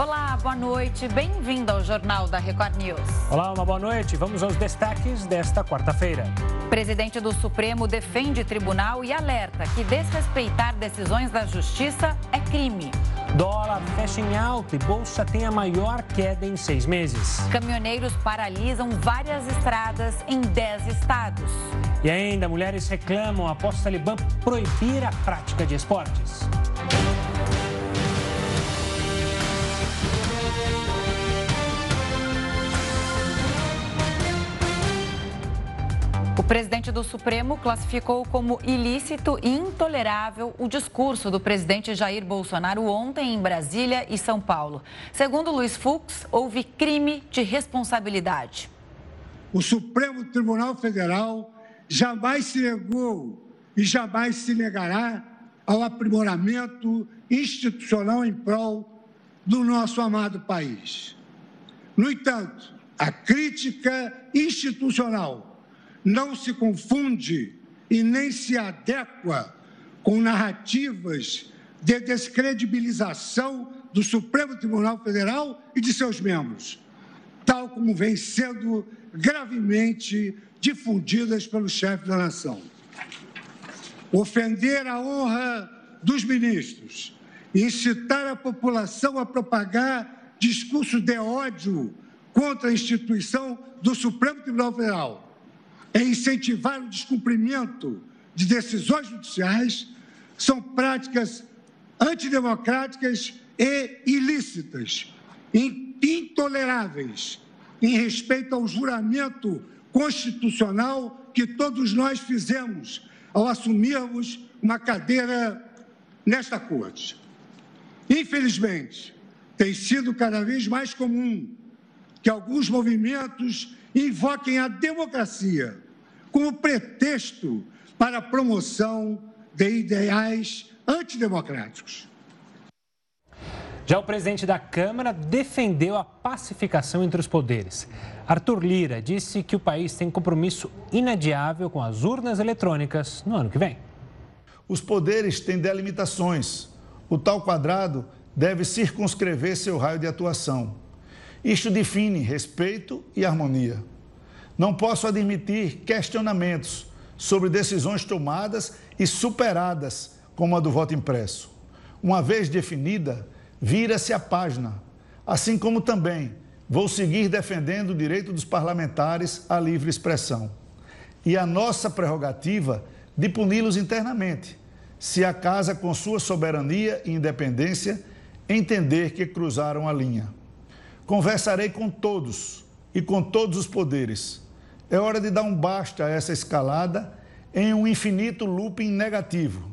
Olá, boa noite. Bem-vindo ao Jornal da Record News. Olá, uma boa noite. Vamos aos destaques desta quarta-feira. Presidente do Supremo defende tribunal e alerta que desrespeitar decisões da Justiça é crime. Dólar fecha em alta e bolsa tem a maior queda em seis meses. Caminhoneiros paralisam várias estradas em dez estados. E ainda, mulheres reclamam após Talibã proibir a prática de esportes. O presidente do Supremo classificou como ilícito e intolerável o discurso do presidente Jair Bolsonaro ontem em Brasília e São Paulo. Segundo Luiz Fux, houve crime de responsabilidade. O Supremo Tribunal Federal jamais se negou e jamais se negará ao aprimoramento institucional em prol do nosso amado país. No entanto, a crítica institucional não se confunde e nem se adequa com narrativas de descredibilização do Supremo Tribunal Federal e de seus membros, tal como vem sendo gravemente difundidas pelo chefe da nação. Ofender a honra dos ministros, incitar a população a propagar discurso de ódio contra a instituição do Supremo Tribunal Federal é incentivar o descumprimento de decisões judiciais são práticas antidemocráticas e ilícitas, intoleráveis em respeito ao juramento constitucional que todos nós fizemos ao assumirmos uma cadeira nesta corte. Infelizmente, tem sido cada vez mais comum que alguns movimentos invoquem a democracia como pretexto para a promoção de ideais antidemocráticos. Já o presidente da Câmara defendeu a pacificação entre os poderes. Arthur Lira disse que o país tem compromisso inadiável com as urnas eletrônicas no ano que vem. Os poderes têm delimitações. O tal quadrado deve circunscrever seu raio de atuação. Isto define respeito e harmonia. Não posso admitir questionamentos sobre decisões tomadas e superadas, como a do voto impresso. Uma vez definida, vira-se a página, assim como também vou seguir defendendo o direito dos parlamentares à livre expressão. E a nossa prerrogativa de puni-los internamente, se a casa, com sua soberania e independência, entender que cruzaram a linha. Conversarei com todos e com todos os poderes. É hora de dar um basta a essa escalada em um infinito looping negativo.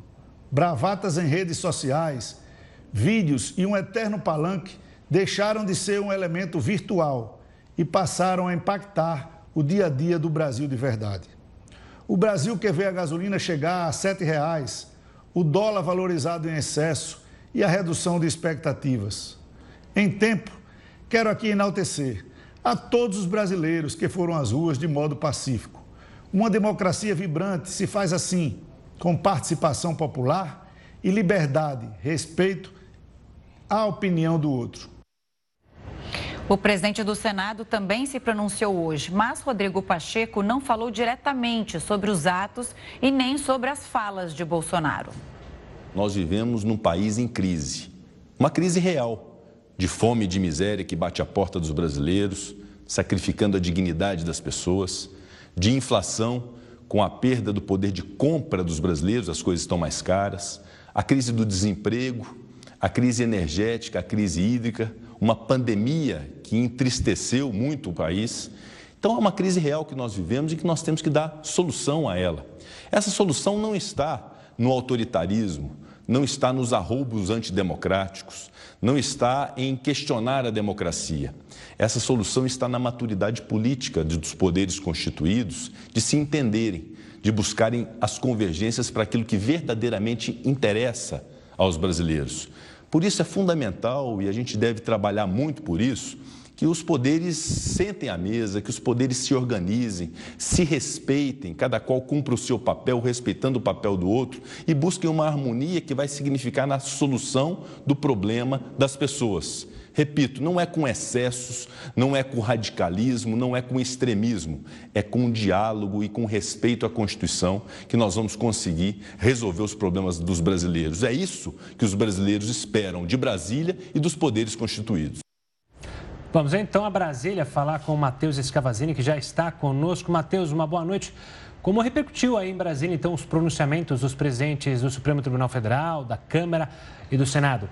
Bravatas em redes sociais, vídeos e um eterno palanque deixaram de ser um elemento virtual e passaram a impactar o dia a dia do Brasil de verdade. O Brasil que vê a gasolina chegar a R$ 7,00, o dólar valorizado em excesso e a redução de expectativas. Em tempo Quero aqui enaltecer a todos os brasileiros que foram às ruas de modo pacífico. Uma democracia vibrante se faz assim, com participação popular e liberdade, respeito à opinião do outro. O presidente do Senado também se pronunciou hoje, mas Rodrigo Pacheco não falou diretamente sobre os atos e nem sobre as falas de Bolsonaro. Nós vivemos num país em crise, uma crise real de fome e de miséria que bate à porta dos brasileiros, sacrificando a dignidade das pessoas, de inflação com a perda do poder de compra dos brasileiros, as coisas estão mais caras, a crise do desemprego, a crise energética, a crise hídrica, uma pandemia que entristeceu muito o país. Então, é uma crise real que nós vivemos e que nós temos que dar solução a ela. Essa solução não está no autoritarismo, não está nos arroubos antidemocráticos, não está em questionar a democracia. Essa solução está na maturidade política dos poderes constituídos de se entenderem, de buscarem as convergências para aquilo que verdadeiramente interessa aos brasileiros. Por isso é fundamental, e a gente deve trabalhar muito por isso, que os poderes sentem à mesa, que os poderes se organizem, se respeitem, cada qual cumpra o seu papel, respeitando o papel do outro e busquem uma harmonia que vai significar na solução do problema das pessoas. Repito, não é com excessos, não é com radicalismo, não é com extremismo, é com diálogo e com respeito à Constituição que nós vamos conseguir resolver os problemas dos brasileiros. É isso que os brasileiros esperam de Brasília e dos poderes constituídos. Vamos então a Brasília falar com o Matheus Escavazini, que já está conosco. Matheus, uma boa noite. Como repercutiu aí em Brasília, então, os pronunciamentos dos presidentes do Supremo Tribunal Federal, da Câmara e do Senado?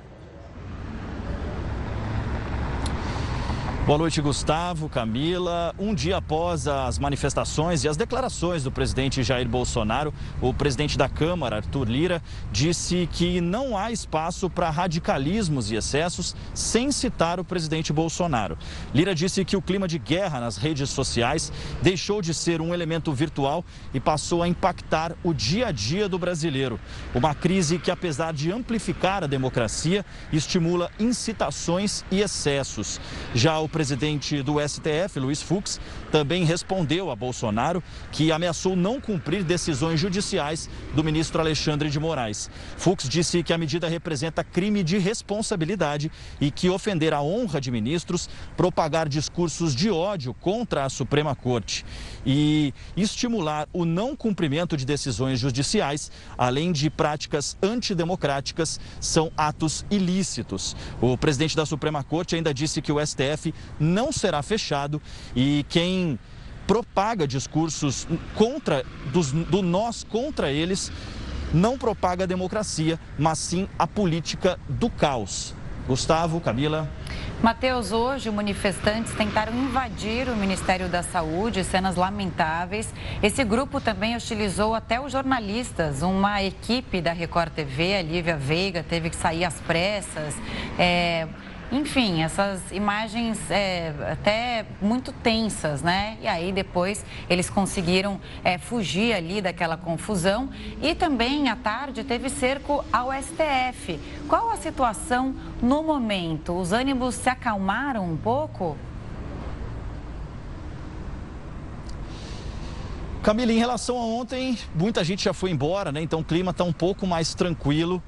Boa noite, Gustavo, Camila. Um dia após as manifestações e as declarações do presidente Jair Bolsonaro, o presidente da Câmara, Arthur Lira, disse que não há espaço para radicalismos e excessos sem citar o presidente Bolsonaro. Lira disse que o clima de guerra nas redes sociais deixou de ser um elemento virtual e passou a impactar o dia a dia do brasileiro. Uma crise que, apesar de amplificar a democracia, estimula incitações e excessos. Já o presidente do STF, Luiz Fux, também respondeu a Bolsonaro que ameaçou não cumprir decisões judiciais do ministro Alexandre de Moraes. Fux disse que a medida representa crime de responsabilidade e que ofender a honra de ministros, propagar discursos de ódio contra a Suprema Corte e estimular o não cumprimento de decisões judiciais, além de práticas antidemocráticas, são atos ilícitos. O presidente da Suprema Corte ainda disse que o STF não será fechado e quem propaga discursos contra dos, do nós contra eles não propaga a democracia, mas sim a política do caos. Gustavo, Camila. Mateus, hoje manifestantes tentaram invadir o Ministério da Saúde, cenas lamentáveis. Esse grupo também hostilizou até os jornalistas. Uma equipe da Record TV, a Lívia Veiga, teve que sair às pressas. É enfim, essas imagens é, até muito tensas, né? E aí depois eles conseguiram é, fugir ali daquela confusão. E também à tarde teve cerco ao STF. Qual a situação no momento? Os ânimos se acalmaram um pouco? Camila, em relação a ontem, muita gente já foi embora, né? Então o clima está um pouco mais tranquilo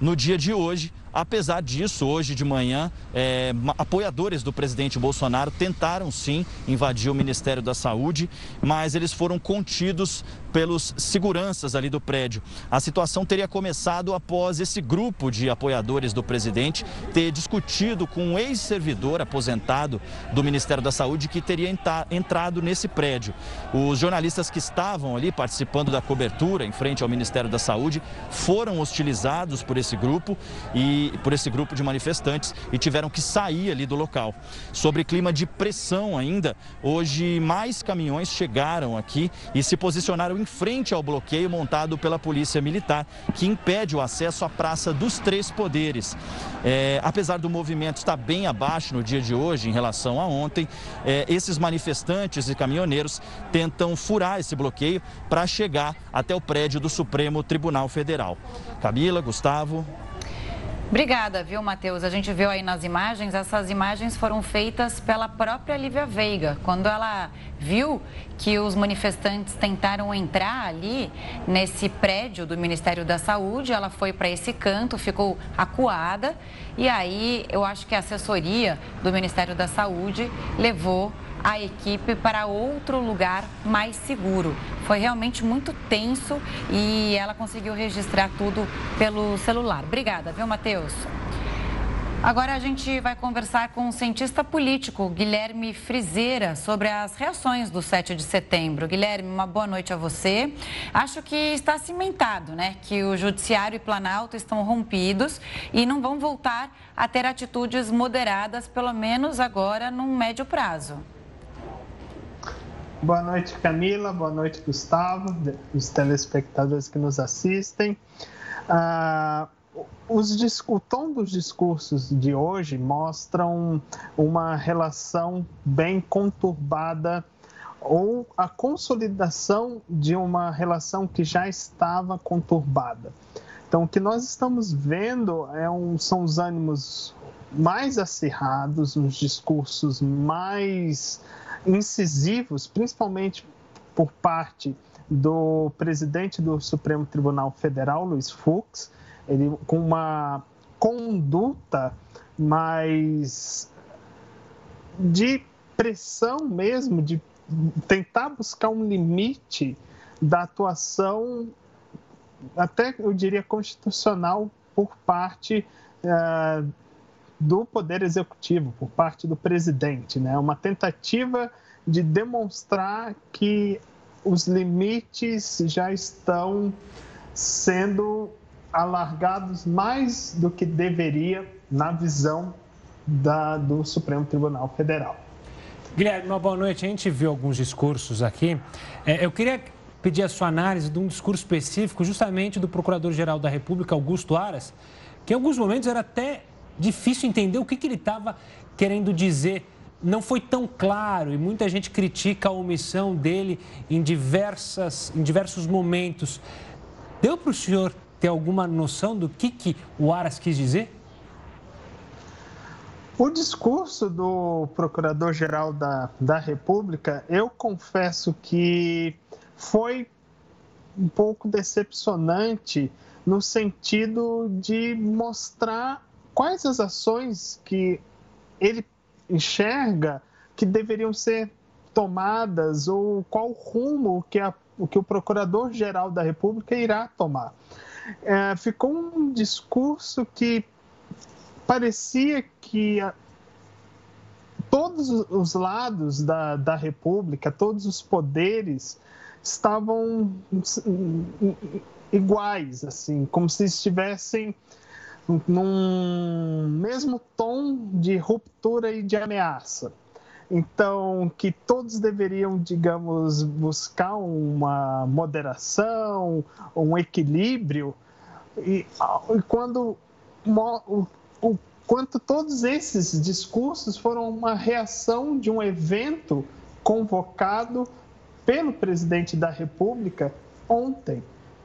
no dia de hoje. Apesar disso, hoje de manhã, é, apoiadores do presidente Bolsonaro tentaram sim invadir o Ministério da Saúde, mas eles foram contidos pelos seguranças ali do prédio. A situação teria começado após esse grupo de apoiadores do presidente ter discutido com um ex-servidor aposentado do Ministério da Saúde que teria entrado nesse prédio. Os jornalistas que estavam ali participando da cobertura em frente ao Ministério da Saúde foram hostilizados por esse grupo e por esse grupo de manifestantes e tiveram que sair ali do local. Sobre clima de pressão ainda, hoje mais caminhões chegaram aqui e se posicionaram em frente ao bloqueio montado pela Polícia Militar, que impede o acesso à Praça dos Três Poderes. É, apesar do movimento estar bem abaixo no dia de hoje em relação a ontem, é, esses manifestantes e caminhoneiros tentam furar esse bloqueio para chegar até o prédio do Supremo Tribunal Federal. Camila, Gustavo. Obrigada, viu, Matheus? A gente viu aí nas imagens, essas imagens foram feitas pela própria Lívia Veiga. Quando ela viu que os manifestantes tentaram entrar ali nesse prédio do Ministério da Saúde, ela foi para esse canto, ficou acuada e aí eu acho que a assessoria do Ministério da Saúde levou a equipe para outro lugar mais seguro. Foi realmente muito tenso e ela conseguiu registrar tudo pelo celular. Obrigada, viu, Matheus? Agora a gente vai conversar com o cientista político Guilherme Frizeira sobre as reações do 7 de setembro. Guilherme, uma boa noite a você. Acho que está cimentado, né, que o Judiciário e Planalto estão rompidos e não vão voltar a ter atitudes moderadas, pelo menos agora, num médio prazo. Boa noite, Camila. Boa noite, Gustavo, os telespectadores que nos assistem. Ah, os, o tom dos discursos de hoje mostram uma relação bem conturbada ou a consolidação de uma relação que já estava conturbada. Então, o que nós estamos vendo é um, são os ânimos mais acirrados, uns discursos mais incisivos, principalmente por parte do presidente do Supremo Tribunal Federal, Luiz Fux, ele com uma conduta mais de pressão mesmo, de tentar buscar um limite da atuação, até eu diria constitucional, por parte uh, do Poder Executivo, por parte do presidente. Né? Uma tentativa de demonstrar que os limites já estão sendo alargados mais do que deveria na visão da, do Supremo Tribunal Federal. Guilherme, uma boa noite. A gente viu alguns discursos aqui. É, eu queria pedir a sua análise de um discurso específico, justamente do Procurador-Geral da República, Augusto Aras, que em alguns momentos era até difícil entender o que, que ele estava querendo dizer. Não foi tão claro e muita gente critica a omissão dele em, diversas, em diversos momentos. Deu para o senhor ter alguma noção do que, que o Aras quis dizer? O discurso do Procurador-Geral da, da República, eu confesso que foi um pouco decepcionante no sentido de mostrar quais as ações que ele enxerga que deveriam ser tomadas ou qual rumo que, a, que o Procurador-Geral da República irá tomar. É, ficou um discurso que parecia que a, todos os lados da, da República, todos os poderes estavam iguais, assim, como se estivessem num mesmo tom de ruptura e de ameaça. Então, que todos deveriam, digamos, buscar uma moderação, um equilíbrio, e, e quando o, o quanto todos esses discursos foram uma reação de um evento convocado pelo presidente da República ontem.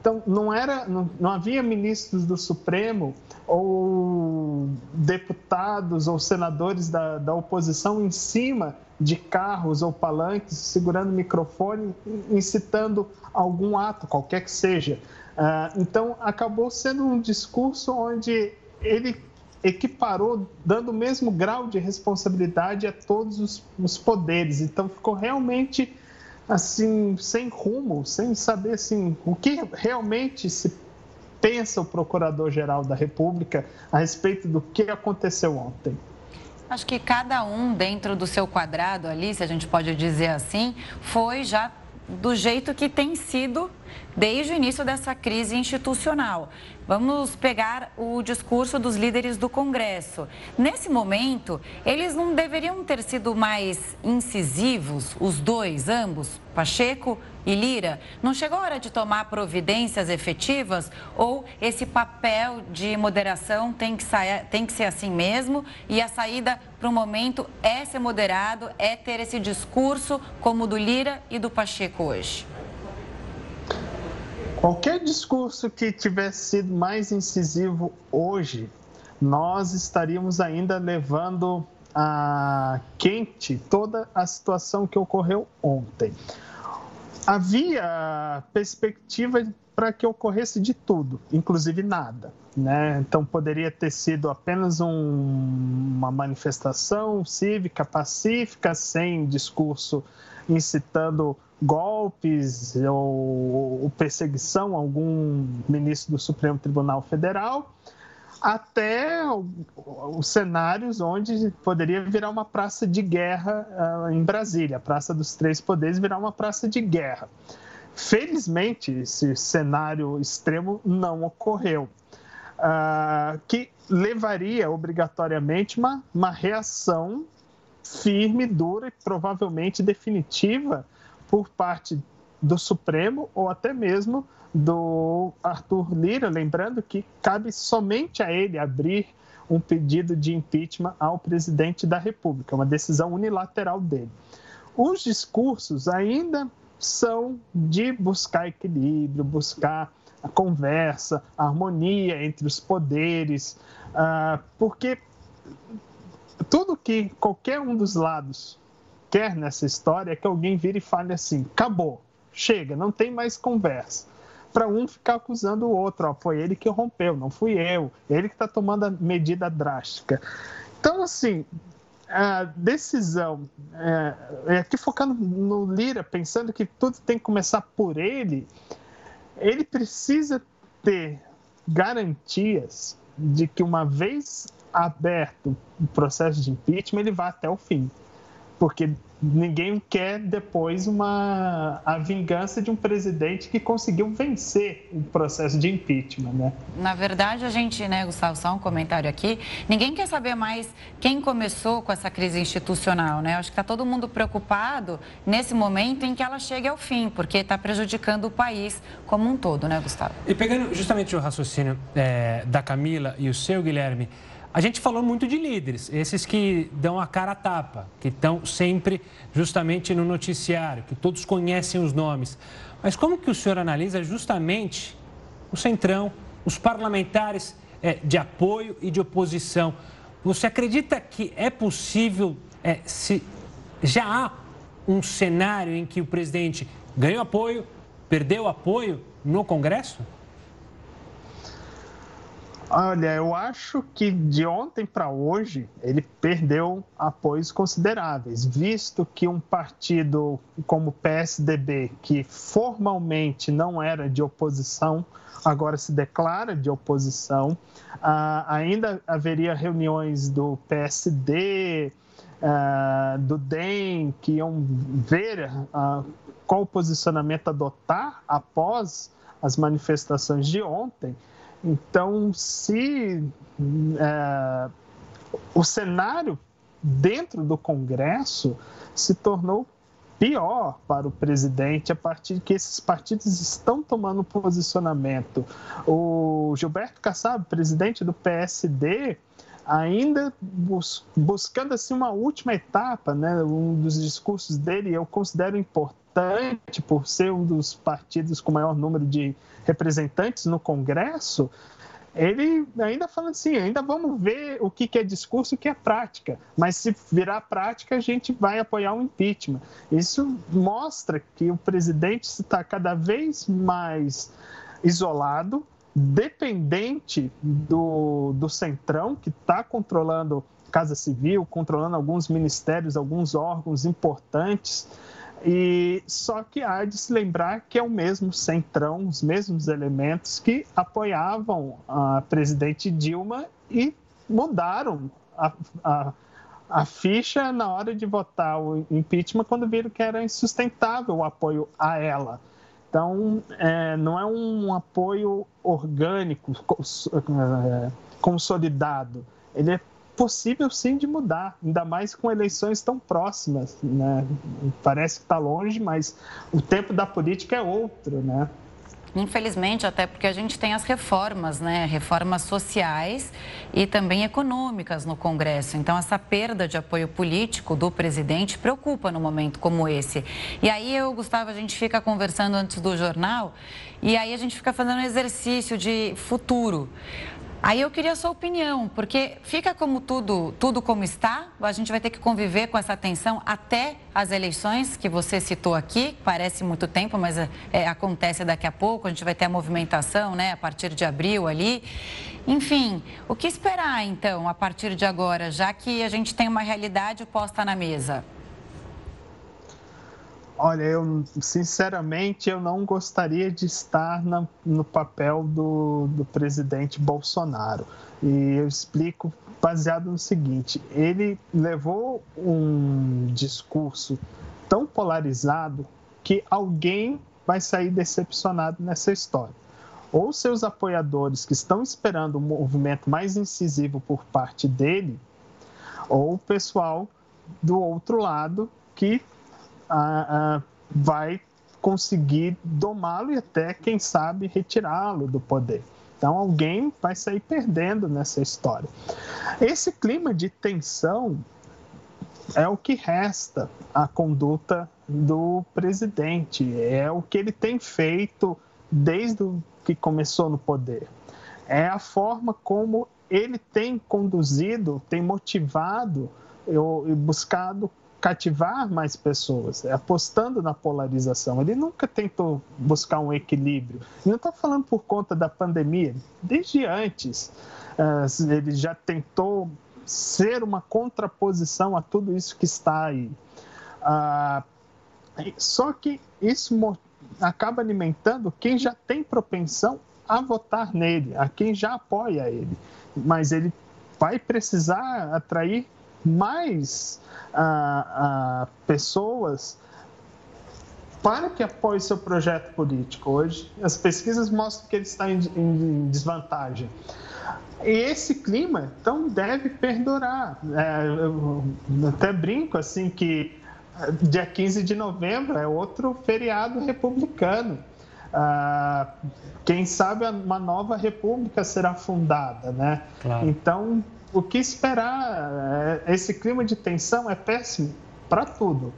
Então, não, era, não, não, havia ministros do Supremo ou deputados ou senadores da, da oposição em cima de carros ou palanques, segurando microfone, incitando algum ato, qualquer que seja. Uh, então, acabou sendo um discurso onde ele equiparou, dando o mesmo grau de responsabilidade a todos os, os poderes. Então, ficou realmente assim, sem rumo, sem saber assim, o que realmente se pensa o Procurador-Geral da República a respeito do que aconteceu ontem. Acho que cada um dentro do seu quadrado ali, se a gente pode dizer assim, foi já do jeito que tem sido desde o início dessa crise institucional. Vamos pegar o discurso dos líderes do Congresso. Nesse momento, eles não deveriam ter sido mais incisivos, os dois, ambos, Pacheco e Lira? Não chegou a hora de tomar providências efetivas ou esse papel de moderação tem que, sair, tem que ser assim mesmo e a saída para o momento é ser moderado, é ter esse discurso como o do Lira e do Pacheco hoje? Qualquer discurso que tivesse sido mais incisivo hoje, nós estaríamos ainda levando a quente toda a situação que ocorreu ontem. Havia perspectiva para que ocorresse de tudo, inclusive nada. Né? Então, poderia ter sido apenas um, uma manifestação cívica, pacífica, sem discurso incitando golpes ou, ou perseguição a algum ministro do Supremo Tribunal Federal, até os cenários onde poderia virar uma praça de guerra uh, em Brasília, a Praça dos Três Poderes virar uma praça de guerra. Felizmente, esse cenário extremo não ocorreu, uh, que levaria obrigatoriamente uma, uma reação firme, dura e provavelmente definitiva por parte do Supremo ou até mesmo do Arthur Lira, lembrando que cabe somente a ele abrir um pedido de impeachment ao presidente da República, uma decisão unilateral dele. Os discursos ainda são de buscar equilíbrio, buscar a conversa, a harmonia entre os poderes, ah, porque tudo que qualquer um dos lados quer nessa história é que alguém vire e fale assim: acabou, chega, não tem mais conversa. Para um ficar acusando o outro, ó, foi ele que rompeu, não fui eu, ele que está tomando a medida drástica. Então, assim, a decisão, é, é, aqui focando no Lira, pensando que tudo tem que começar por ele, ele precisa ter garantias de que uma vez aberto o processo de impeachment, ele vá até o fim. Porque ninguém quer depois uma a vingança de um presidente que conseguiu vencer o processo de impeachment, né? Na verdade, a gente, né, Gustavo, só um comentário aqui, ninguém quer saber mais quem começou com essa crise institucional, né? Acho que está todo mundo preocupado nesse momento em que ela chegue ao fim, porque está prejudicando o país como um todo, né, Gustavo? E pegando justamente o raciocínio é, da Camila e o seu, Guilherme, a gente falou muito de líderes, esses que dão a cara a tapa, que estão sempre justamente no noticiário, que todos conhecem os nomes. Mas como que o senhor analisa justamente o centrão, os parlamentares é, de apoio e de oposição? Você acredita que é possível, é, se já há um cenário em que o presidente ganhou apoio, perdeu apoio no Congresso? Olha, eu acho que de ontem para hoje ele perdeu apoios consideráveis, visto que um partido como o PSDB, que formalmente não era de oposição, agora se declara de oposição. Ah, ainda haveria reuniões do PSD, ah, do DEM, que iam ver ah, qual posicionamento adotar após as manifestações de ontem. Então, se é, o cenário dentro do Congresso se tornou pior para o presidente a partir que esses partidos estão tomando posicionamento. O Gilberto Kassab, presidente do PSD, ainda bus buscando assim uma última etapa, né? Um dos discursos dele eu considero importante por ser um dos partidos com maior número de representantes no Congresso, ele ainda fala assim, ainda vamos ver o que, é discurso e o que é prática, mas se virar prática, a gente vai apoiar o impeachment. Isso mostra que o presidente está cada vez mais isolado, dependente do, do centrão, que está controlando Casa Civil, controlando alguns ministérios, alguns órgãos importantes, e só que há de se lembrar que é o mesmo centrão, os mesmos elementos que apoiavam a presidente Dilma e mudaram a, a, a ficha na hora de votar o impeachment quando viram que era insustentável o apoio a ela. Então, é, não é um apoio orgânico, é, consolidado. Ele é possível sim de mudar, ainda mais com eleições tão próximas. Né? Parece que está longe, mas o tempo da política é outro, né? Infelizmente, até porque a gente tem as reformas, né? Reformas sociais e também econômicas no Congresso. Então, essa perda de apoio político do presidente preocupa no momento como esse. E aí, eu, Gustavo, a gente fica conversando antes do jornal e aí a gente fica fazendo um exercício de futuro. Aí eu queria a sua opinião, porque fica como tudo, tudo como está, a gente vai ter que conviver com essa tensão até as eleições que você citou aqui, parece muito tempo, mas é, é, acontece daqui a pouco, a gente vai ter a movimentação, né, a partir de abril ali. Enfim, o que esperar então a partir de agora, já que a gente tem uma realidade posta na mesa? Olha, eu sinceramente eu não gostaria de estar na, no papel do, do presidente Bolsonaro. E eu explico baseado no seguinte: ele levou um discurso tão polarizado que alguém vai sair decepcionado nessa história. Ou seus apoiadores que estão esperando um movimento mais incisivo por parte dele, ou o pessoal do outro lado que vai conseguir domá-lo e até, quem sabe, retirá-lo do poder. Então, alguém vai sair perdendo nessa história. Esse clima de tensão é o que resta à conduta do presidente, é o que ele tem feito desde que começou no poder. É a forma como ele tem conduzido, tem motivado e buscado cativar mais pessoas, apostando na polarização. Ele nunca tentou buscar um equilíbrio. Não estou falando por conta da pandemia, desde antes. Uh, ele já tentou ser uma contraposição a tudo isso que está aí. Uh, só que isso acaba alimentando quem já tem propensão a votar nele, a quem já apoia ele. Mas ele vai precisar atrair mais uh, uh, pessoas para que apoie seu projeto político. Hoje, as pesquisas mostram que ele está em, em desvantagem. E esse clima, então, deve perdurar. É, eu até brinco assim que é, dia 15 de novembro é outro feriado republicano. Ah, quem sabe uma nova república será fundada, né? Claro. Então, o que esperar? É, esse clima de tensão é péssimo para tudo.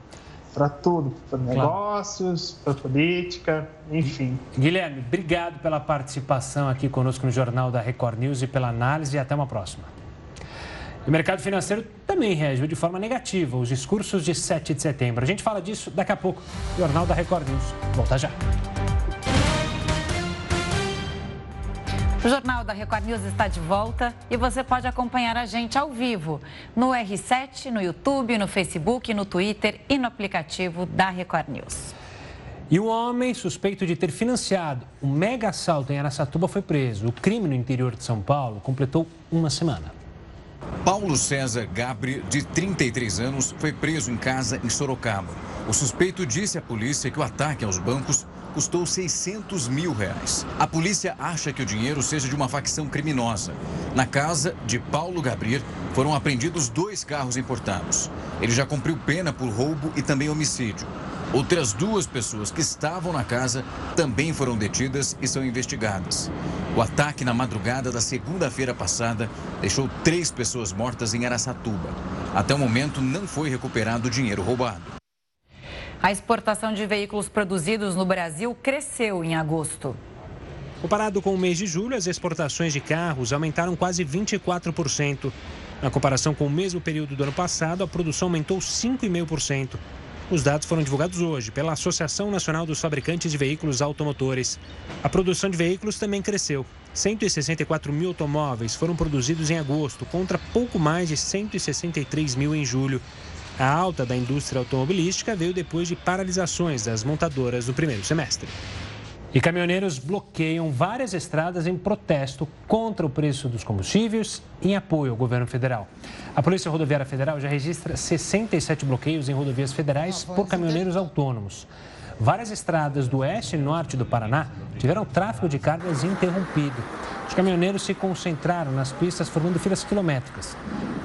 Para tudo, para claro. negócios, para política, enfim. Guilherme, obrigado pela participação aqui conosco no Jornal da Record News e pela análise até uma próxima. O mercado financeiro também reagiu de forma negativa aos discursos de 7 de setembro. A gente fala disso daqui a pouco. Jornal da Record News. Volta já. O Jornal da Record News está de volta e você pode acompanhar a gente ao vivo no R7, no YouTube, no Facebook, no Twitter e no aplicativo da Record News. E o homem suspeito de ter financiado um mega assalto em Aracatuba foi preso. O crime no interior de São Paulo completou uma semana. Paulo César Gabri, de 33 anos, foi preso em casa em Sorocaba. O suspeito disse à polícia que o ataque aos bancos custou 600 mil reais. A polícia acha que o dinheiro seja de uma facção criminosa. Na casa de Paulo Gabriel foram apreendidos dois carros importados. Ele já cumpriu pena por roubo e também homicídio. Outras duas pessoas que estavam na casa também foram detidas e são investigadas. O ataque na madrugada da segunda-feira passada deixou três pessoas mortas em Araçatuba. Até o momento não foi recuperado o dinheiro roubado. A exportação de veículos produzidos no Brasil cresceu em agosto. Comparado com o mês de julho, as exportações de carros aumentaram quase 24%. Na comparação com o mesmo período do ano passado, a produção aumentou 5,5%. Os dados foram divulgados hoje pela Associação Nacional dos Fabricantes de Veículos Automotores. A produção de veículos também cresceu. 164 mil automóveis foram produzidos em agosto, contra pouco mais de 163 mil em julho. A alta da indústria automobilística veio depois de paralisações das montadoras no primeiro semestre. E caminhoneiros bloqueiam várias estradas em protesto contra o preço dos combustíveis em apoio ao governo federal. A Polícia Rodoviária Federal já registra 67 bloqueios em rodovias federais por caminhoneiros autônomos. Várias estradas do oeste e norte do Paraná tiveram tráfego de cargas interrompido. Os caminhoneiros se concentraram nas pistas formando filas quilométricas.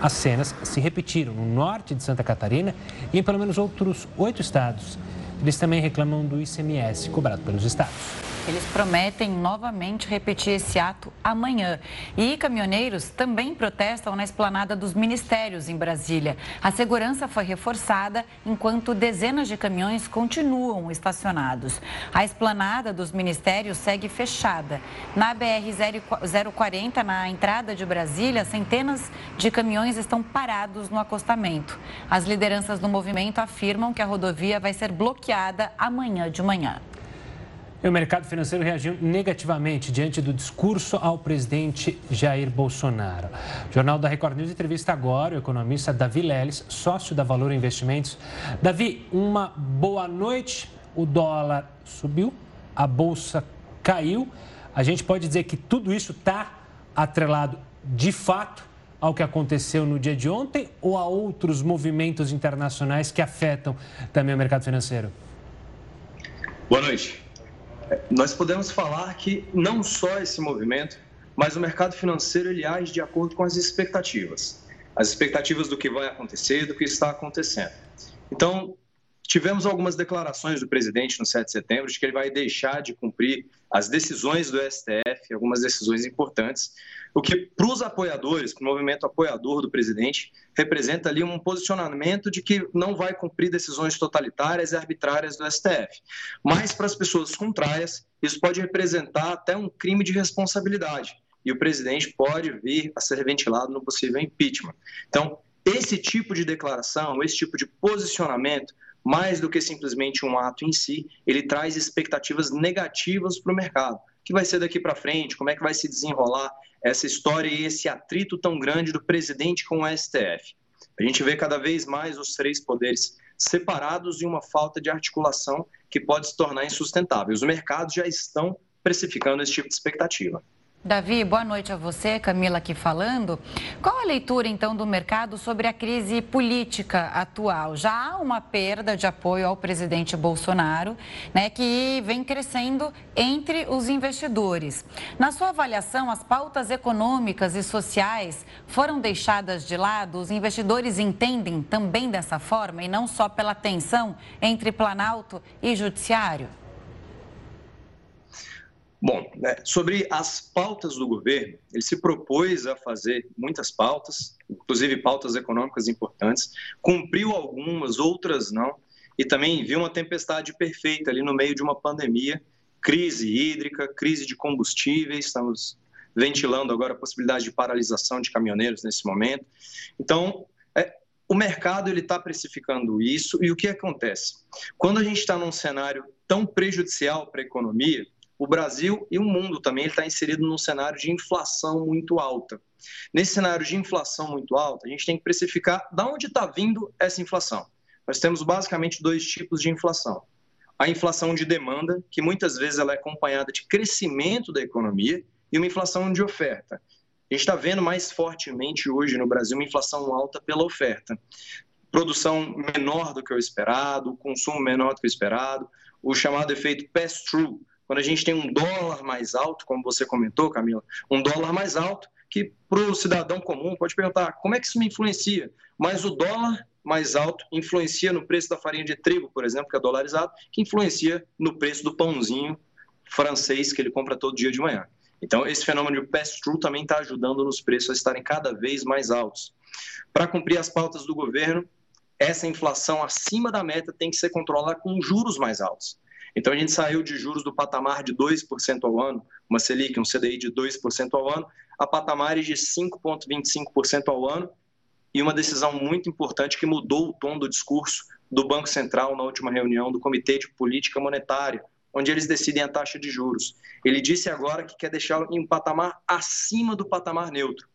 As cenas se repetiram no norte de Santa Catarina e em pelo menos outros oito estados. Eles também reclamam do ICMS cobrado pelos estados. Eles prometem novamente repetir esse ato amanhã. E caminhoneiros também protestam na esplanada dos ministérios em Brasília. A segurança foi reforçada enquanto dezenas de caminhões continuam estacionados. A esplanada dos ministérios segue fechada. Na BR-040, na entrada de Brasília, centenas de caminhões estão parados no acostamento. As lideranças do movimento afirmam que a rodovia vai ser bloqueada amanhã de manhã. E o mercado financeiro reagiu negativamente diante do discurso ao presidente Jair Bolsonaro. O Jornal da Record News entrevista agora o economista Davi Leles, sócio da Valor Investimentos. Davi, uma boa noite. O dólar subiu, a bolsa caiu. A gente pode dizer que tudo isso está atrelado de fato ao que aconteceu no dia de ontem ou a outros movimentos internacionais que afetam também o mercado financeiro? Boa noite nós podemos falar que não só esse movimento, mas o mercado financeiro ele age de acordo com as expectativas, as expectativas do que vai acontecer, do que está acontecendo. Então, tivemos algumas declarações do presidente no 7 de setembro de que ele vai deixar de cumprir as decisões do STF, algumas decisões importantes, o que para os apoiadores, para o movimento apoiador do presidente, representa ali um posicionamento de que não vai cumprir decisões totalitárias e arbitrárias do STF. Mas para as pessoas contrárias, isso pode representar até um crime de responsabilidade, e o presidente pode vir a ser ventilado no possível impeachment. Então, esse tipo de declaração, esse tipo de posicionamento, mais do que simplesmente um ato em si, ele traz expectativas negativas para o mercado. O que vai ser daqui para frente? Como é que vai se desenrolar essa história e esse atrito tão grande do presidente com o STF? A gente vê cada vez mais os três poderes separados e uma falta de articulação que pode se tornar insustentável. Os mercados já estão precificando esse tipo de expectativa. Davi, boa noite a você, Camila aqui falando. Qual a leitura então do mercado sobre a crise política atual? Já há uma perda de apoio ao presidente Bolsonaro, né, que vem crescendo entre os investidores. Na sua avaliação, as pautas econômicas e sociais foram deixadas de lado? Os investidores entendem também dessa forma e não só pela tensão entre Planalto e Judiciário? Bom, né, sobre as pautas do governo, ele se propôs a fazer muitas pautas, inclusive pautas econômicas importantes, cumpriu algumas, outras não, e também viu uma tempestade perfeita ali no meio de uma pandemia, crise hídrica, crise de combustíveis, estamos ventilando agora a possibilidade de paralisação de caminhoneiros nesse momento. Então, é, o mercado ele está precificando isso e o que acontece? Quando a gente está num cenário tão prejudicial para a economia, o Brasil e o mundo também está inserido num cenário de inflação muito alta. Nesse cenário de inflação muito alta, a gente tem que precificar de onde está vindo essa inflação. Nós temos basicamente dois tipos de inflação. A inflação de demanda, que muitas vezes ela é acompanhada de crescimento da economia, e uma inflação de oferta. A gente está vendo mais fortemente hoje no Brasil uma inflação alta pela oferta. Produção menor do que o esperado, consumo menor do que o esperado, o chamado efeito pass-through, quando a gente tem um dólar mais alto, como você comentou, Camila, um dólar mais alto, que para o cidadão comum pode perguntar como é que isso me influencia? Mas o dólar mais alto influencia no preço da farinha de trigo, por exemplo, que é dolarizado, que influencia no preço do pãozinho francês que ele compra todo dia de manhã. Então, esse fenômeno de pass-through também está ajudando nos preços a estarem cada vez mais altos. Para cumprir as pautas do governo, essa inflação acima da meta tem que ser controlada com juros mais altos. Então a gente saiu de juros do patamar de 2% ao ano, uma Selic, um CDI de 2% ao ano, a patamares de 5,25% ao ano, e uma decisão muito importante que mudou o tom do discurso do Banco Central na última reunião do Comitê de Política Monetária, onde eles decidem a taxa de juros. Ele disse agora que quer deixá-lo em um patamar acima do patamar neutro.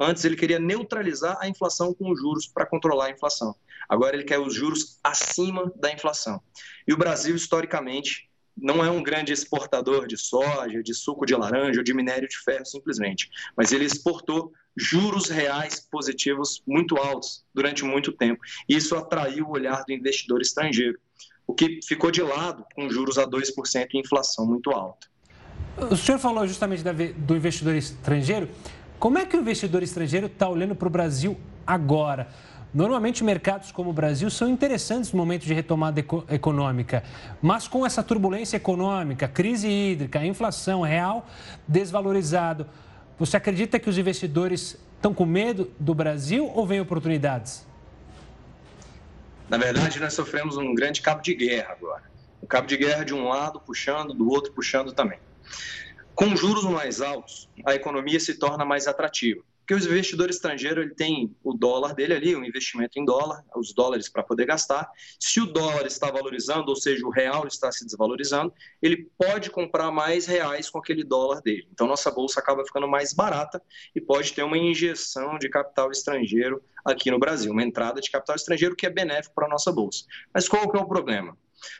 Antes ele queria neutralizar a inflação com os juros para controlar a inflação. Agora ele quer os juros acima da inflação. E o Brasil, historicamente, não é um grande exportador de soja, de suco de laranja ou de minério de ferro, simplesmente. Mas ele exportou juros reais positivos muito altos durante muito tempo. E isso atraiu o olhar do investidor estrangeiro, o que ficou de lado com juros a 2% e inflação muito alta. O senhor falou justamente do investidor estrangeiro. Como é que o investidor estrangeiro está olhando para o Brasil agora? Normalmente, mercados como o Brasil são interessantes no momento de retomada econômica, mas com essa turbulência econômica, crise hídrica, inflação real desvalorizado, você acredita que os investidores estão com medo do Brasil ou vem oportunidades? Na verdade, nós sofremos um grande cabo de guerra agora. Um cabo de guerra de um lado puxando, do outro puxando também. Com juros mais altos, a economia se torna mais atrativa. Porque o investidor estrangeiro ele tem o dólar dele ali, o investimento em dólar, os dólares para poder gastar. Se o dólar está valorizando, ou seja, o real está se desvalorizando, ele pode comprar mais reais com aquele dólar dele. Então, nossa bolsa acaba ficando mais barata e pode ter uma injeção de capital estrangeiro aqui no Brasil, uma entrada de capital estrangeiro que é benéfico para a nossa bolsa. Mas qual que é o problema?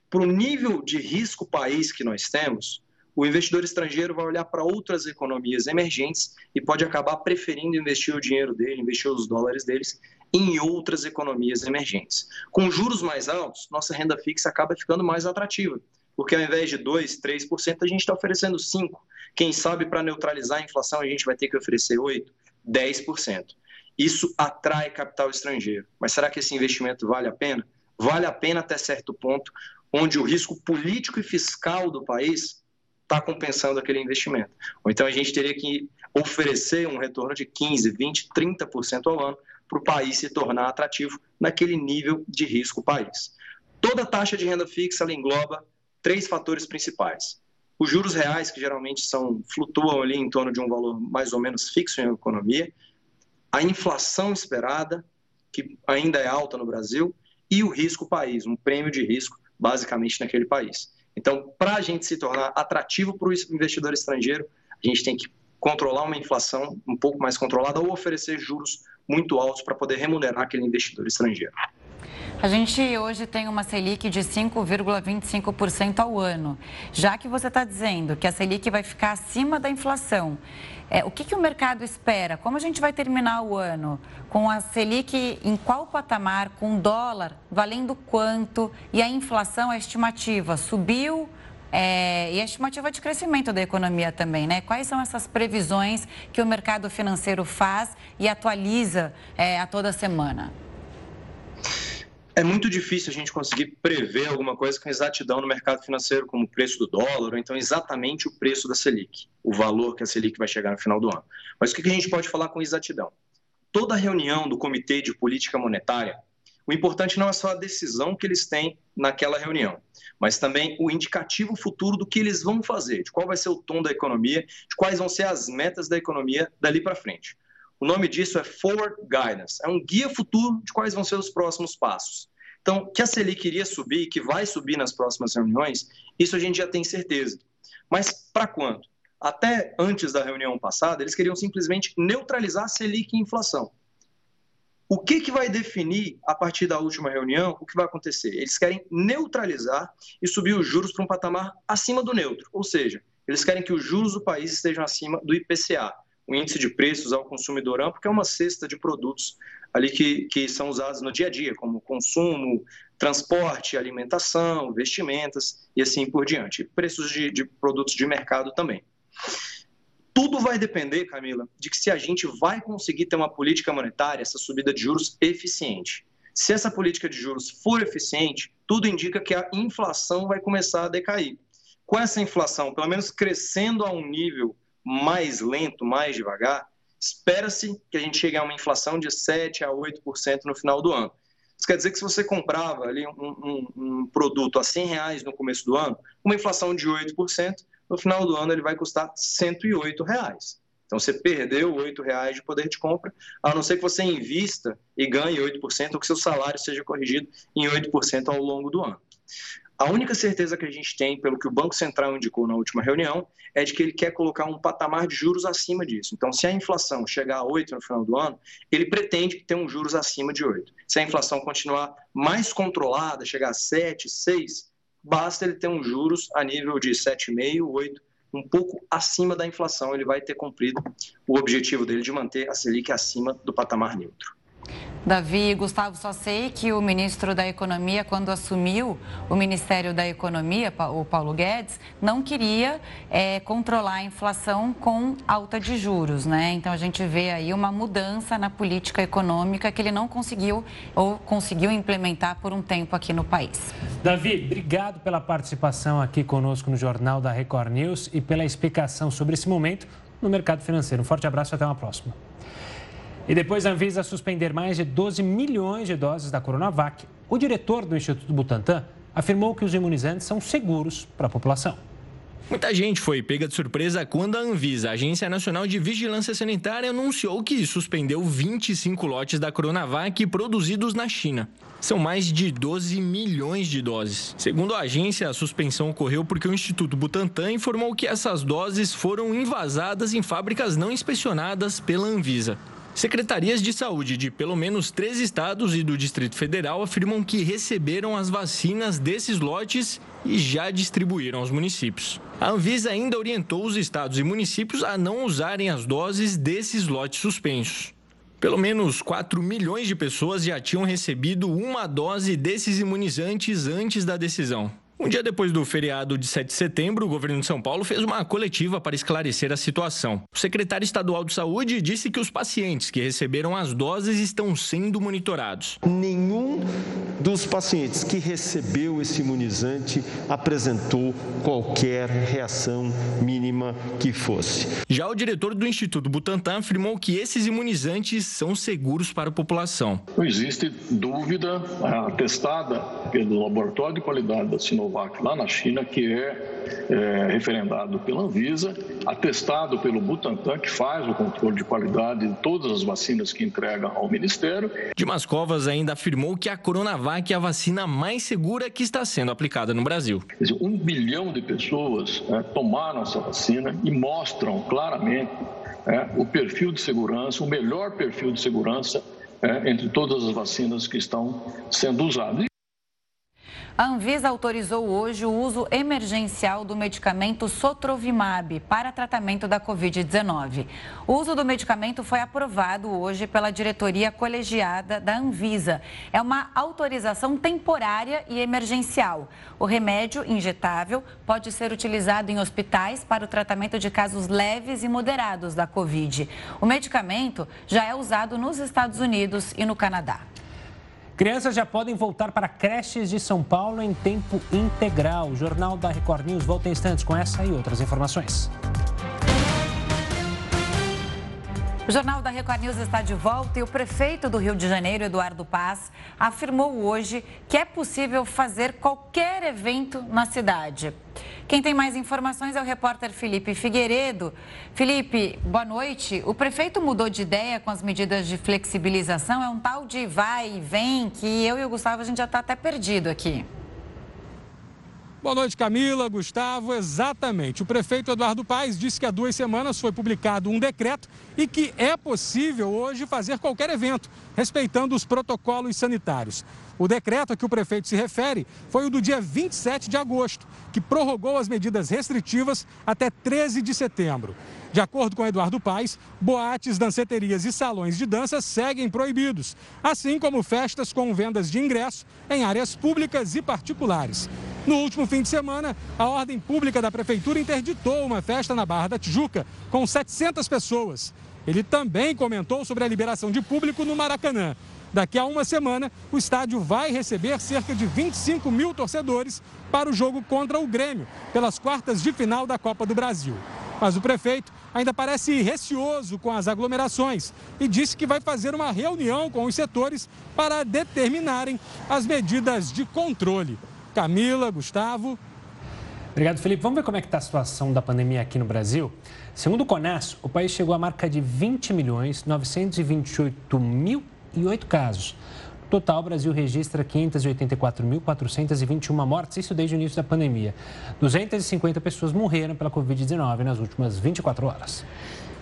Para o nível de risco país que nós temos, o investidor estrangeiro vai olhar para outras economias emergentes e pode acabar preferindo investir o dinheiro dele, investir os dólares deles em outras economias emergentes. Com juros mais altos, nossa renda fixa acaba ficando mais atrativa, porque ao invés de 2%, 3%, a gente está oferecendo 5%. Quem sabe para neutralizar a inflação a gente vai ter que oferecer 8%, 10%. Isso atrai capital estrangeiro. Mas será que esse investimento vale a pena? Vale a pena até certo ponto, onde o risco político e fiscal do país está compensando aquele investimento. Ou então a gente teria que oferecer um retorno de 15, 20, 30% ao ano para o país se tornar atrativo naquele nível de risco país. Toda taxa de renda fixa engloba três fatores principais: os juros reais, que geralmente são flutuam ali em torno de um valor mais ou menos fixo em economia, a inflação esperada, que ainda é alta no Brasil, e o risco país, um prêmio de risco basicamente naquele país. Então, para a gente se tornar atrativo para o investidor estrangeiro, a gente tem que controlar uma inflação um pouco mais controlada ou oferecer juros muito altos para poder remunerar aquele investidor estrangeiro. A gente hoje tem uma Selic de 5,25% ao ano. Já que você está dizendo que a Selic vai ficar acima da inflação, é, o que, que o mercado espera? Como a gente vai terminar o ano? Com a Selic em qual patamar? Com dólar valendo quanto? E a inflação, a estimativa subiu? É, e a estimativa de crescimento da economia também, né? Quais são essas previsões que o mercado financeiro faz e atualiza é, a toda semana? É muito difícil a gente conseguir prever alguma coisa com exatidão no mercado financeiro, como o preço do dólar, ou então exatamente o preço da Selic, o valor que a Selic vai chegar no final do ano. Mas o que a gente pode falar com exatidão? Toda reunião do Comitê de Política Monetária, o importante não é só a decisão que eles têm naquela reunião, mas também o indicativo futuro do que eles vão fazer, de qual vai ser o tom da economia, de quais vão ser as metas da economia dali para frente. O nome disso é Forward Guidance, é um guia futuro de quais vão ser os próximos passos. Então, que a Selic iria subir e que vai subir nas próximas reuniões, isso a gente já tem certeza. Mas para quanto? Até antes da reunião passada, eles queriam simplesmente neutralizar a Selic e a inflação. O que, que vai definir, a partir da última reunião, o que vai acontecer? Eles querem neutralizar e subir os juros para um patamar acima do neutro, ou seja, eles querem que os juros do país estejam acima do IPCA, o índice de preços ao consumidor amplo, que é uma cesta de produtos ali que, que são usados no dia a dia, como consumo, transporte, alimentação, vestimentas e assim por diante. Preços de, de produtos de mercado também. Tudo vai depender, Camila, de que se a gente vai conseguir ter uma política monetária, essa subida de juros eficiente. Se essa política de juros for eficiente, tudo indica que a inflação vai começar a decair. Com essa inflação, pelo menos crescendo a um nível mais lento, mais devagar, espera-se que a gente chegue a uma inflação de 7 a 8% no final do ano. Isso quer dizer que se você comprava ali um, um, um, produto a 100 reais no começo do ano, uma inflação de 8%, no final do ano ele vai custar 108 reais. Então você perdeu 8 reais de poder de compra, a não ser que você invista e ganhe 8% ou que seu salário seja corrigido em 8% ao longo do ano. A única certeza que a gente tem, pelo que o Banco Central indicou na última reunião, é de que ele quer colocar um patamar de juros acima disso. Então, se a inflação chegar a 8 no final do ano, ele pretende ter um juros acima de 8. Se a inflação continuar mais controlada, chegar a 7, 6, basta ele ter um juros a nível de 7,5, 8, um pouco acima da inflação, ele vai ter cumprido o objetivo dele de manter a Selic acima do patamar neutro. Davi Gustavo, só sei que o ministro da Economia, quando assumiu o Ministério da Economia, o Paulo Guedes, não queria é, controlar a inflação com alta de juros, né? Então a gente vê aí uma mudança na política econômica que ele não conseguiu ou conseguiu implementar por um tempo aqui no país. Davi, obrigado pela participação aqui conosco no Jornal da Record News e pela explicação sobre esse momento no mercado financeiro. Um forte abraço e até uma próxima. E depois a Anvisa suspender mais de 12 milhões de doses da Coronavac, o diretor do Instituto Butantan afirmou que os imunizantes são seguros para a população. Muita gente foi pega de surpresa quando a Anvisa, a Agência Nacional de Vigilância Sanitária, anunciou que suspendeu 25 lotes da Coronavac produzidos na China. São mais de 12 milhões de doses. Segundo a agência, a suspensão ocorreu porque o Instituto Butantan informou que essas doses foram invasadas em fábricas não inspecionadas pela Anvisa. Secretarias de saúde de pelo menos três estados e do Distrito Federal afirmam que receberam as vacinas desses lotes e já distribuíram aos municípios. A Anvisa ainda orientou os estados e municípios a não usarem as doses desses lotes suspensos. Pelo menos 4 milhões de pessoas já tinham recebido uma dose desses imunizantes antes da decisão. Um dia depois do feriado de 7 de setembro, o governo de São Paulo fez uma coletiva para esclarecer a situação. O secretário estadual de saúde disse que os pacientes que receberam as doses estão sendo monitorados. Nenhum dos pacientes que recebeu esse imunizante apresentou qualquer reação mínima que fosse. Já o diretor do Instituto Butantan afirmou que esses imunizantes são seguros para a população. Não existe dúvida atestada pelo laboratório de qualidade da Sinovac lá na China, que é é, referendado pela Anvisa, atestado pelo Butantan, que faz o controle de qualidade de todas as vacinas que entrega ao Ministério. Dimas Covas ainda afirmou que a Coronavac é a vacina mais segura que está sendo aplicada no Brasil. Dizer, um bilhão de pessoas é, tomaram essa vacina e mostram claramente é, o perfil de segurança, o melhor perfil de segurança é, entre todas as vacinas que estão sendo usadas. A Anvisa autorizou hoje o uso emergencial do medicamento Sotrovimab para tratamento da Covid-19. O uso do medicamento foi aprovado hoje pela diretoria colegiada da Anvisa. É uma autorização temporária e emergencial. O remédio injetável pode ser utilizado em hospitais para o tratamento de casos leves e moderados da Covid. O medicamento já é usado nos Estados Unidos e no Canadá. Crianças já podem voltar para creches de São Paulo em tempo integral. O Jornal da Record News volta em instantes com essa e outras informações. O Jornal da Record News está de volta e o prefeito do Rio de Janeiro, Eduardo Paz, afirmou hoje que é possível fazer qualquer evento na cidade. Quem tem mais informações é o repórter Felipe Figueiredo. Felipe, boa noite. O prefeito mudou de ideia com as medidas de flexibilização? É um tal de vai e vem que eu e o Gustavo a gente já está até perdido aqui. Boa noite, Camila, Gustavo. Exatamente. O prefeito Eduardo Paes disse que há duas semanas foi publicado um decreto e que é possível hoje fazer qualquer evento, respeitando os protocolos sanitários. O decreto a que o prefeito se refere foi o do dia 27 de agosto, que prorrogou as medidas restritivas até 13 de setembro. De acordo com Eduardo Paes, boates, danceterias e salões de dança seguem proibidos, assim como festas com vendas de ingresso em áreas públicas e particulares. No último fim de semana, a ordem pública da prefeitura interditou uma festa na Barra da Tijuca com 700 pessoas. Ele também comentou sobre a liberação de público no Maracanã. Daqui a uma semana, o estádio vai receber cerca de 25 mil torcedores para o jogo contra o Grêmio, pelas quartas de final da Copa do Brasil. Mas o prefeito ainda parece receoso com as aglomerações e disse que vai fazer uma reunião com os setores para determinarem as medidas de controle. Camila, Gustavo. Obrigado, Felipe. Vamos ver como é que está a situação da pandemia aqui no Brasil? Segundo o CONAS, o país chegou à marca de 20 milhões 928 mil e oito casos. Total, o Brasil registra 584.421 mortes, isso desde o início da pandemia. 250 pessoas morreram pela Covid-19 nas últimas 24 horas.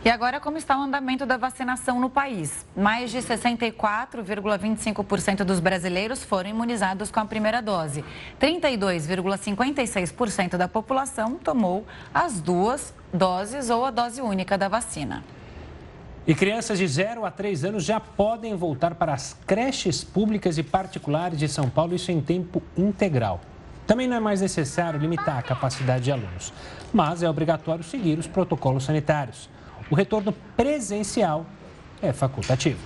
E agora, como está o andamento da vacinação no país? Mais de 64,25% dos brasileiros foram imunizados com a primeira dose. 32,56% da população tomou as duas doses ou a dose única da vacina. E crianças de 0 a 3 anos já podem voltar para as creches públicas e particulares de São Paulo, isso em tempo integral. Também não é mais necessário limitar a capacidade de alunos, mas é obrigatório seguir os protocolos sanitários o retorno presencial é facultativo.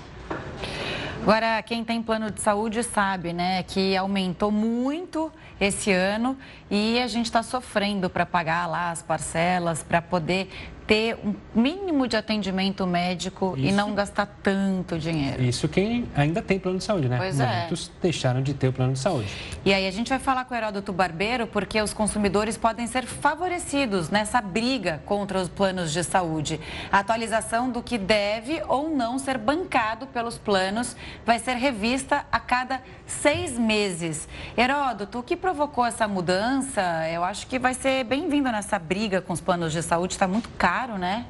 Agora, quem tem plano de saúde sabe, né, que aumentou muito esse ano e a gente está sofrendo para pagar lá as parcelas, para poder ter um mínimo de atendimento médico Isso. e não gastar tanto dinheiro. Isso quem ainda tem plano de saúde, né? Pois é. Muitos é. deixaram de ter o plano de saúde. E aí a gente vai falar com o Heródoto Barbeiro porque os consumidores podem ser favorecidos nessa briga contra os planos de saúde. A atualização do que deve ou não ser bancado pelos planos vai ser revista a cada seis meses. Heródoto, o que provocou essa mudança? Eu acho que vai ser bem-vindo nessa briga com os planos de saúde, está muito caro caro, né?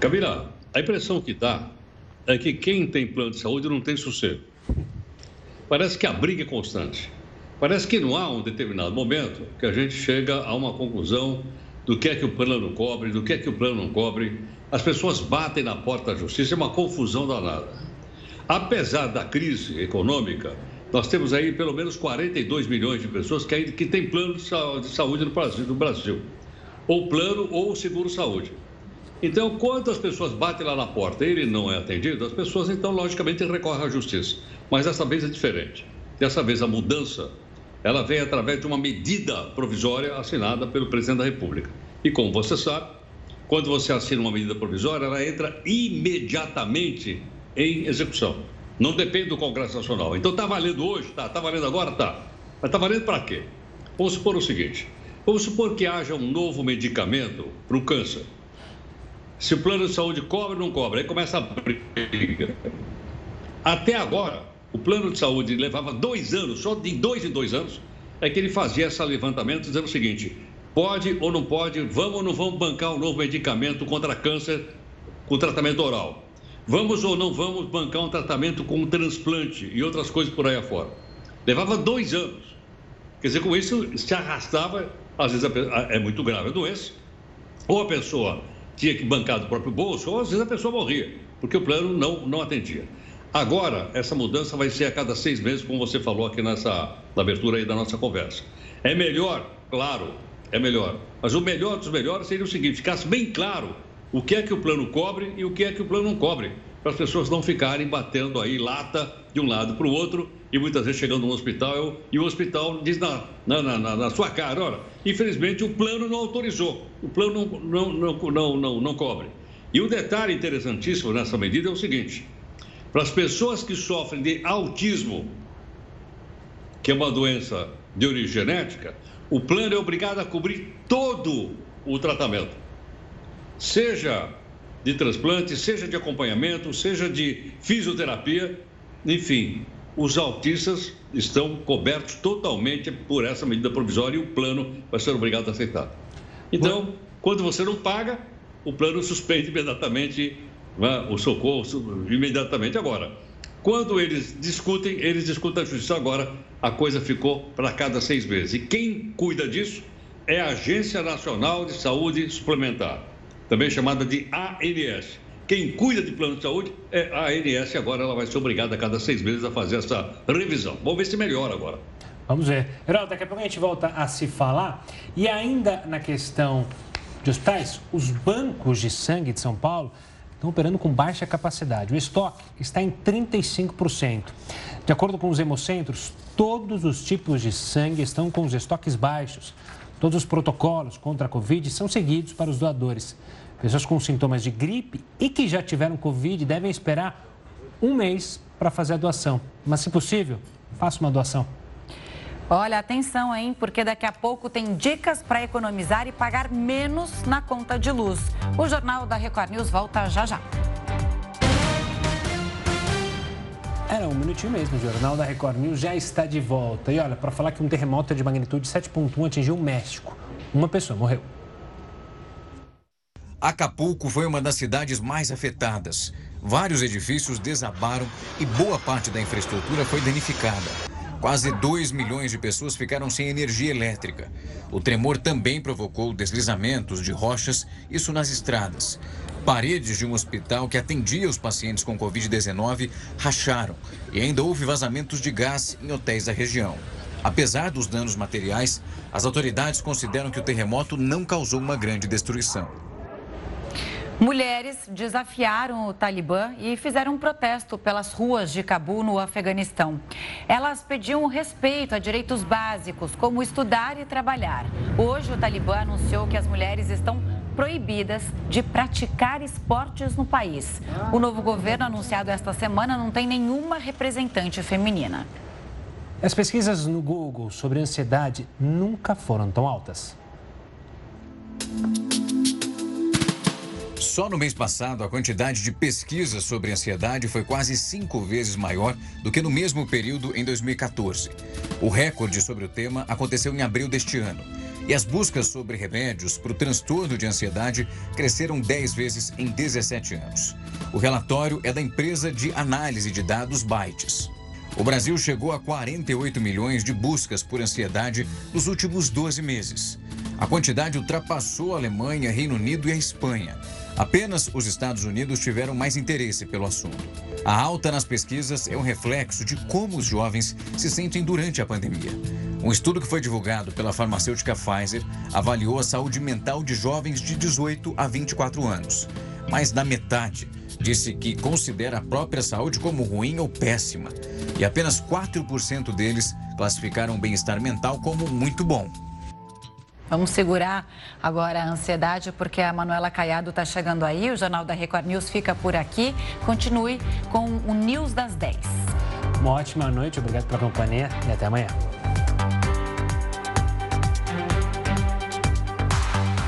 Camila, a impressão que dá é que quem tem plano de saúde não tem sossego. Parece que a briga é constante. Parece que não há um determinado momento que a gente chega a uma conclusão do que é que o plano cobre, do que é que o plano não cobre. As pessoas batem na porta da justiça, é uma confusão danada. Apesar da crise econômica, nós temos aí pelo menos 42 milhões de pessoas que, que têm plano de saúde no Brasil. Ou plano ou seguro saúde. Então, quando as pessoas batem lá na porta e ele não é atendido, as pessoas, então, logicamente, recorrem à justiça. Mas dessa vez é diferente. Dessa vez a mudança, ela vem através de uma medida provisória assinada pelo presidente da República. E como você sabe, quando você assina uma medida provisória, ela entra imediatamente em execução. Não depende do Congresso Nacional. Então está valendo hoje? Tá. Está valendo agora? Tá. Mas está valendo para quê? Vamos supor o seguinte: vamos supor que haja um novo medicamento para o câncer. Se o plano de saúde cobre ou não cobre, aí começa a briga. Até agora, o plano de saúde levava dois anos, só de dois em dois anos, é que ele fazia esse levantamento dizendo o seguinte: pode ou não pode, vamos ou não vamos bancar um novo medicamento contra câncer com tratamento oral. Vamos ou não vamos bancar um tratamento com transplante e outras coisas por aí afora. Levava dois anos. Quer dizer, com isso se arrastava, às vezes é muito grave a doença, ou a pessoa tinha que bancar do próprio bolso, ou às vezes a pessoa morria, porque o plano não, não atendia. Agora, essa mudança vai ser a cada seis meses, como você falou aqui nessa na abertura aí da nossa conversa. É melhor, claro, é melhor. Mas o melhor dos melhores seria o seguinte: ficasse bem claro o que é que o plano cobre e o que é que o plano não cobre, para as pessoas não ficarem batendo aí lata de um lado para o outro e muitas vezes chegando no hospital e o hospital diz na, na, na, na sua cara, olha, infelizmente o plano não autorizou, o plano não, não, não, não, não, cobre. E um detalhe interessantíssimo nessa medida é o seguinte, para as pessoas que sofrem de autismo, que é uma doença de origem genética, o plano é obrigado a cobrir todo o tratamento. Seja de transplante, seja de acompanhamento, seja de fisioterapia, enfim, os autistas estão cobertos totalmente por essa medida provisória e o plano vai ser obrigado a aceitar. Então, quando você não paga, o plano suspende imediatamente né, o socorro, imediatamente agora. Quando eles discutem, eles discutem a justiça agora, a coisa ficou para cada seis meses. E quem cuida disso é a Agência Nacional de Saúde Suplementar, também chamada de ANS. Quem cuida de plano de saúde é a ANS, agora ela vai ser obrigada a cada seis meses a fazer essa revisão. Vamos ver se melhora agora. Vamos ver. Geraldo, daqui a pouco a gente volta a se falar. E ainda na questão de hospitais, os bancos de sangue de São Paulo estão operando com baixa capacidade. O estoque está em 35%. De acordo com os hemocentros, todos os tipos de sangue estão com os estoques baixos. Todos os protocolos contra a Covid são seguidos para os doadores. Pessoas com sintomas de gripe e que já tiveram Covid devem esperar um mês para fazer a doação. Mas, se possível, faça uma doação. Olha, atenção, hein? Porque daqui a pouco tem dicas para economizar e pagar menos na conta de luz. O Jornal da Record News volta já já. Era um minutinho mesmo, o Jornal da Record News já está de volta. E olha, para falar que um terremoto de magnitude 7.1 atingiu o México. Uma pessoa morreu. Acapulco foi uma das cidades mais afetadas. Vários edifícios desabaram e boa parte da infraestrutura foi danificada. Quase 2 milhões de pessoas ficaram sem energia elétrica. O tremor também provocou deslizamentos de rochas, isso nas estradas. Paredes de um hospital que atendia os pacientes com Covid-19 racharam e ainda houve vazamentos de gás em hotéis da região. Apesar dos danos materiais, as autoridades consideram que o terremoto não causou uma grande destruição. Mulheres desafiaram o Talibã e fizeram um protesto pelas ruas de Cabul, no Afeganistão. Elas pediam respeito a direitos básicos, como estudar e trabalhar. Hoje, o Talibã anunciou que as mulheres estão proibidas de praticar esportes no país. O novo governo, anunciado esta semana, não tem nenhuma representante feminina. As pesquisas no Google sobre ansiedade nunca foram tão altas. Só no mês passado, a quantidade de pesquisas sobre ansiedade foi quase cinco vezes maior do que no mesmo período em 2014. O recorde sobre o tema aconteceu em abril deste ano. E as buscas sobre remédios para o transtorno de ansiedade cresceram 10 vezes em 17 anos. O relatório é da empresa de análise de dados Bytes. O Brasil chegou a 48 milhões de buscas por ansiedade nos últimos 12 meses. A quantidade ultrapassou a Alemanha, Reino Unido e a Espanha. Apenas os Estados Unidos tiveram mais interesse pelo assunto. A alta nas pesquisas é um reflexo de como os jovens se sentem durante a pandemia. Um estudo que foi divulgado pela farmacêutica Pfizer avaliou a saúde mental de jovens de 18 a 24 anos. Mais da metade disse que considera a própria saúde como ruim ou péssima. E apenas 4% deles classificaram o bem-estar mental como muito bom. Vamos segurar agora a ansiedade, porque a Manuela Caiado está chegando aí. O Jornal da Record News fica por aqui. Continue com o News das 10. Uma ótima noite, obrigado pela companhia e até amanhã.